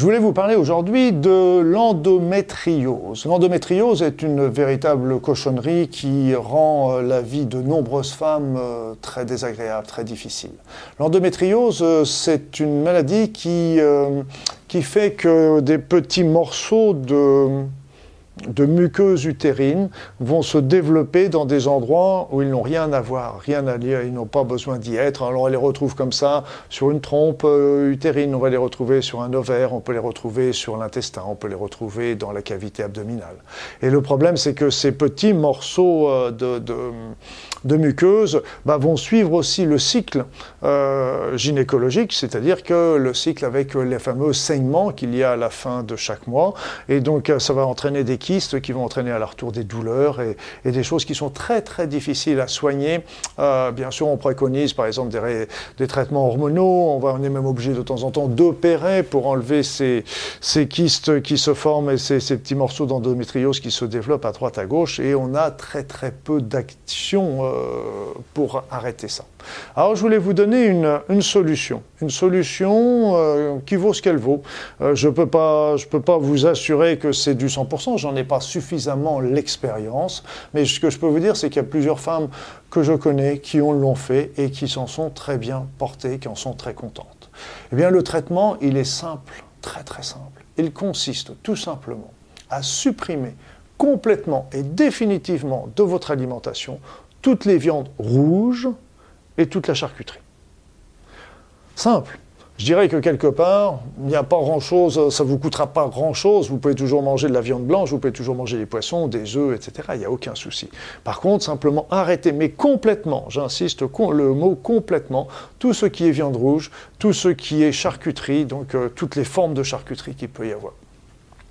Je voulais vous parler aujourd'hui de l'endométriose. L'endométriose est une véritable cochonnerie qui rend euh, la vie de nombreuses femmes euh, très désagréable, très difficile. L'endométriose, euh, c'est une maladie qui, qui fait que des petits morceaux de de muqueuses utérines vont se développer dans des endroits où ils n'ont rien à voir, rien à lire, ils n'ont pas besoin d'y être. Alors on les retrouve comme ça sur une trompe euh, utérine, on va les retrouver sur un ovaire, on peut les retrouver sur l'intestin, on peut les retrouver dans la cavité abdominale. Et le problème, c'est que ces petits morceaux euh, de, de, muqueuses bah, vont suivre aussi le cycle euh, gynécologique, c'est-à-dire que le cycle avec les fameux saignements qu'il y a à la fin de chaque mois, et donc ça va entraîner des qui vont entraîner à leur tour des douleurs et, des choses qui sont très très difficiles à soigner. Euh, bien sûr, on préconise par exemple des, traitements hormonaux, on, va, est même obligé de temps en temps d'opérer pour enlever ces, ces, kystes qui se forment et ces, petits morceaux d'endométriose qui se développent à droite à gauche et on a très très peu d'action euh, pour arrêter ça. Alors je voulais vous donner une, une solution, une solution euh, qui vaut ce qu'elle vaut. je ne peux, peux pas vous assurer que c'est du 100%, j'en pas suffisamment l'expérience, mais ce que je peux vous dire, c'est qu'il y a plusieurs femmes que je connais qui l'ont fait et qui s'en sont très bien portées, qui en sont très contentes. Eh bien, le traitement, il est simple, très très simple. Il consiste tout simplement à supprimer complètement et définitivement de votre alimentation toutes les viandes rouges et toute la charcuterie. Simple. Je dirais que quelque part, il n'y a pas grand-chose, ça ne vous coûtera pas grand-chose. Vous pouvez toujours manger de la viande blanche, vous pouvez toujours manger des poissons, des œufs, etc. Il n'y a aucun souci. Par contre, simplement arrêtez, mais complètement, j'insiste, le mot complètement, tout ce qui est viande rouge, tout ce qui est charcuterie, donc euh, toutes les formes de charcuterie qu'il peut y avoir.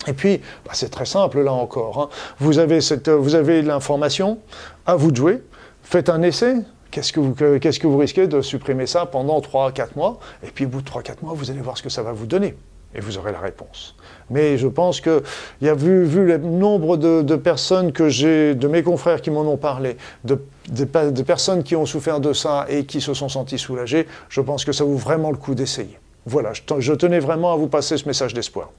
Et puis, bah, c'est très simple là encore. Hein. Vous avez, cette, vous avez l'information, à vous de jouer, faites un essai, Qu'est-ce que, vous, qu'est-ce que vous risquez de supprimer ça pendant 3-4 mois? Et puis au bout de 3-4 mois, vous allez voir ce que ça va vous donner. Et vous aurez la réponse. Mais je pense que, y a vu, vu le nombre de, personnes que j'ai, de mes confrères qui m'en ont parlé, de, de, personnes qui ont souffert de ça et qui se sont senties soulagées, je pense que ça vaut vraiment le coup d'essayer. Voilà, je tenais vraiment à vous passer ce message d'espoir.